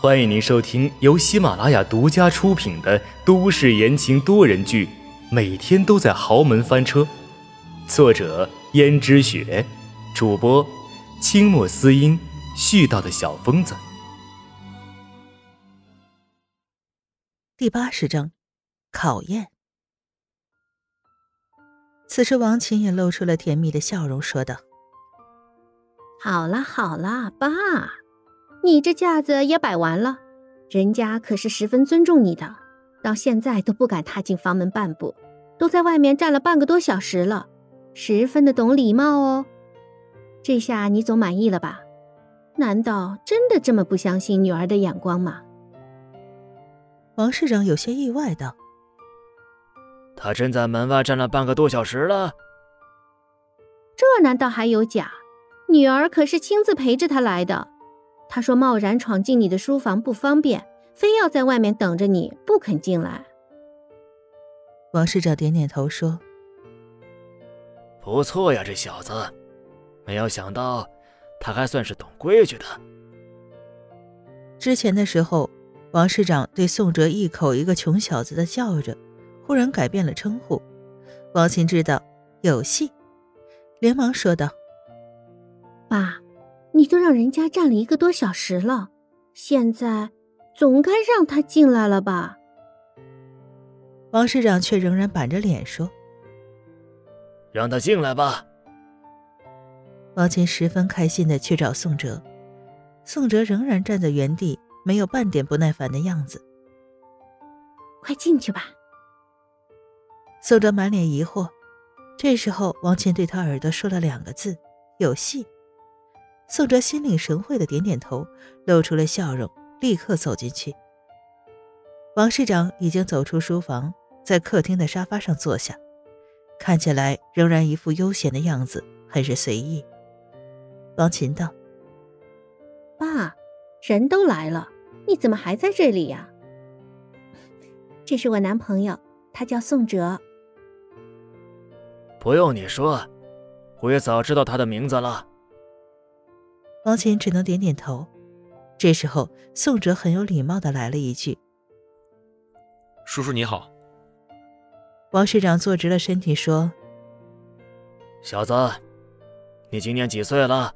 欢迎您收听由喜马拉雅独家出品的都市言情多人剧《每天都在豪门翻车》，作者：胭脂雪，主播：清墨思音，絮叨的小疯子。第八十章，考验。此时，王琴也露出了甜蜜的笑容，说道：“好啦好啦，爸。”你这架子也摆完了，人家可是十分尊重你的，到现在都不敢踏进房门半步，都在外面站了半个多小时了，十分的懂礼貌哦。这下你总满意了吧？难道真的这么不相信女儿的眼光吗？王市长有些意外道：“他真在门外站了半个多小时了？这难道还有假？女儿可是亲自陪着他来的。”他说：“贸然闯进你的书房不方便，非要在外面等着你，不肯进来。”王市长点点头说：“不错呀，这小子，没有想到他还算是懂规矩的。”之前的时候，王市长对宋哲一口一个穷小子的叫着，忽然改变了称呼。王琴知道有戏，连忙说道：“爸。”你都让人家站了一个多小时了，现在总该让他进来了吧？王市长却仍然板着脸说：“让他进来吧。”王琴十分开心的去找宋哲，宋哲仍然站在原地，没有半点不耐烦的样子。快进去吧。宋哲满脸疑惑，这时候王琴对他耳朵说了两个字：“有戏。”宋哲心领神会的点点头，露出了笑容，立刻走进去。王市长已经走出书房，在客厅的沙发上坐下，看起来仍然一副悠闲的样子，很是随意。王琴道：“爸，人都来了，你怎么还在这里呀？” 这是我男朋友，他叫宋哲。不用你说，我也早知道他的名字了。王琴只能点点头。这时候，宋哲很有礼貌的来了一句：“叔叔你好。”王市长坐直了身体说：“小子，你今年几岁了？”“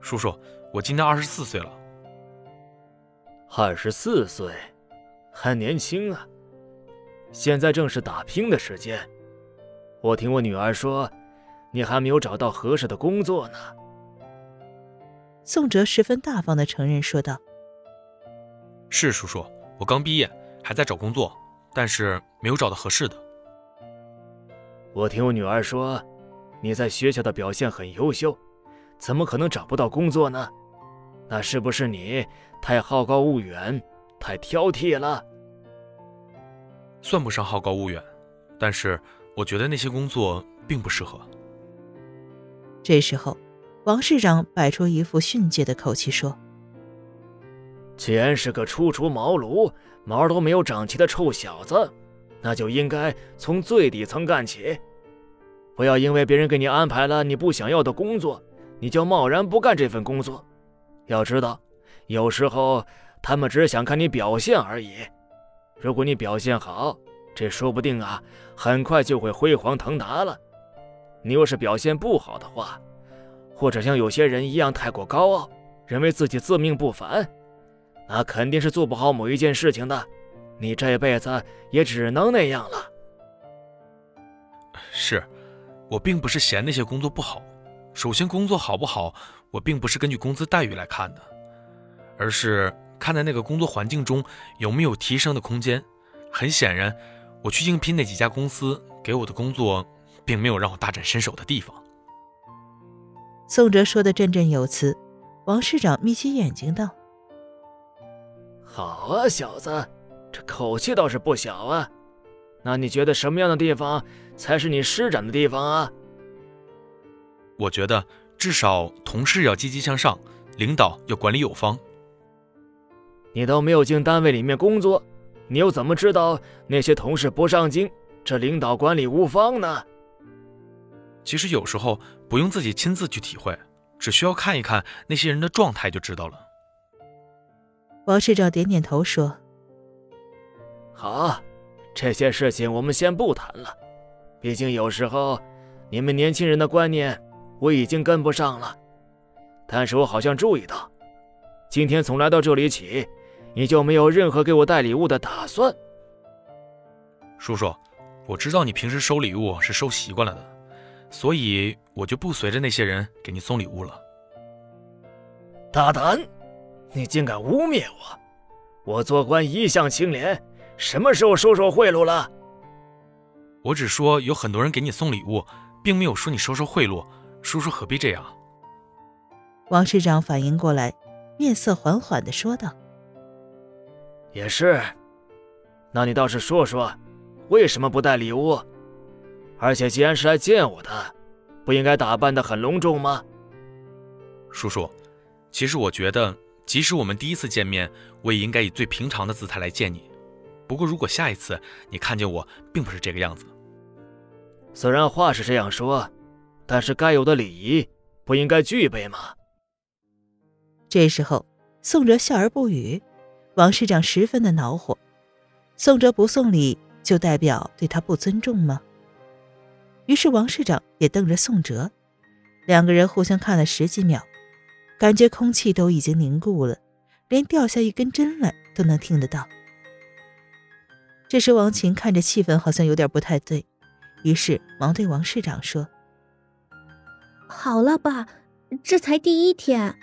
叔叔，我今年二十四岁了。”“二十四岁，还年轻啊！现在正是打拼的时间。我听我女儿说，你还没有找到合适的工作呢。”宋哲十分大方的承认说道：“是叔叔，我刚毕业，还在找工作，但是没有找到合适的。”我听我女儿说，你在学校的表现很优秀，怎么可能找不到工作呢？那是不是你太好高骛远，太挑剔了？算不上好高骛远，但是我觉得那些工作并不适合。这时候。王市长摆出一副训诫的口气说：“既然是个初出茅庐、毛都没有长齐的臭小子，那就应该从最底层干起。不要因为别人给你安排了你不想要的工作，你就贸然不干这份工作。要知道，有时候他们只想看你表现而已。如果你表现好，这说不定啊，很快就会飞黄腾达了。你若是表现不好的话，”或者像有些人一样太过高傲，认为自己自命不凡，那肯定是做不好某一件事情的。你这辈子也只能那样了。是，我并不是嫌那些工作不好。首先，工作好不好，我并不是根据工资待遇来看的，而是看在那个工作环境中有没有提升的空间。很显然，我去应聘那几家公司给我的工作，并没有让我大展身手的地方。宋哲说的振振有词，王市长眯起眼睛道：“好啊，小子，这口气倒是不小啊。那你觉得什么样的地方才是你施展的地方啊？”我觉得至少同事要积极向上，领导要管理有方。你都没有进单位里面工作，你又怎么知道那些同事不上进，这领导管理无方呢？其实有时候不用自己亲自去体会，只需要看一看那些人的状态就知道了。王市长点点头说：“好，这些事情我们先不谈了。毕竟有时候你们年轻人的观念我已经跟不上了。但是我好像注意到，今天从来到这里起，你就没有任何给我带礼物的打算。叔叔，我知道你平时收礼物是收习惯了的，所以我就不随着那些人给你送礼物了。大胆！”你竟敢污蔑我！我做官一向清廉，什么时候收受贿赂了？我只说有很多人给你送礼物，并没有说你收受贿赂。叔叔何必这样？王市长反应过来，面色缓缓的说道：“也是，那你倒是说说，为什么不带礼物？而且既然是来见我的，不应该打扮的很隆重吗？”叔叔，其实我觉得。即使我们第一次见面，我也应该以最平常的姿态来见你。不过，如果下一次你看见我并不是这个样子，虽然话是这样说，但是该有的礼仪不应该具备吗？这时候，宋哲笑而不语。王市长十分的恼火，宋哲不送礼就代表对他不尊重吗？于是王市长也瞪着宋哲，两个人互相看了十几秒。感觉空气都已经凝固了，连掉下一根针来都能听得到。这时，王琴看着气氛好像有点不太对，于是忙对王市长说：“好了，吧，这才第一天，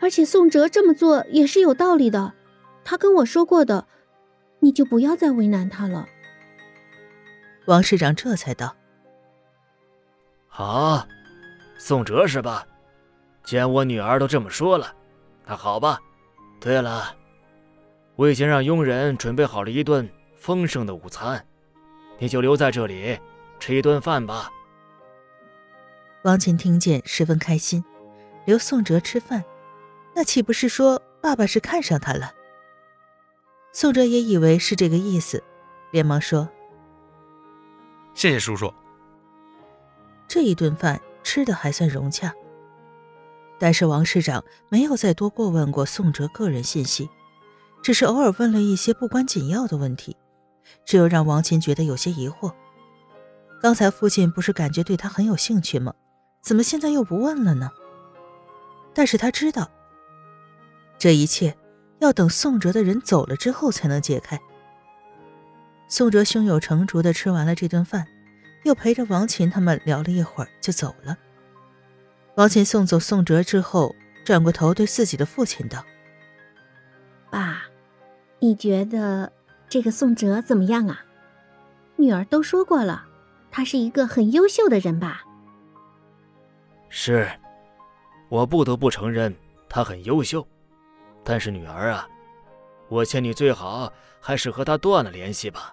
而且宋哲这么做也是有道理的，他跟我说过的，你就不要再为难他了。”王市长这才道：“好，宋哲是吧？”既然我女儿都这么说了，那好吧。对了，我已经让佣人准备好了一顿丰盛的午餐，你就留在这里吃一顿饭吧。王琴听见十分开心，留宋哲吃饭，那岂不是说爸爸是看上他了？宋哲也以为是这个意思，连忙说：“谢谢叔叔。”这一顿饭吃的还算融洽。但是王市长没有再多过问过宋哲个人信息，只是偶尔问了一些不关紧要的问题，这又让王琴觉得有些疑惑。刚才父亲不是感觉对他很有兴趣吗？怎么现在又不问了呢？但是他知道，这一切要等宋哲的人走了之后才能解开。宋哲胸有成竹地吃完了这顿饭，又陪着王琴他们聊了一会儿就走了。王琴送走宋哲之后，转过头对自己的父亲道：“爸，你觉得这个宋哲怎么样啊？女儿都说过了，他是一个很优秀的人吧？”“是，我不得不承认他很优秀。但是女儿啊，我劝你最好还是和他断了联系吧。”